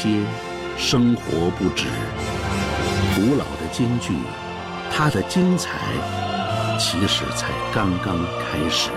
些，生活不止。古老的京剧，它的精彩其实才刚刚开始。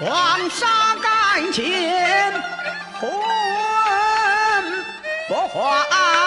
黄沙盖前，魂不还。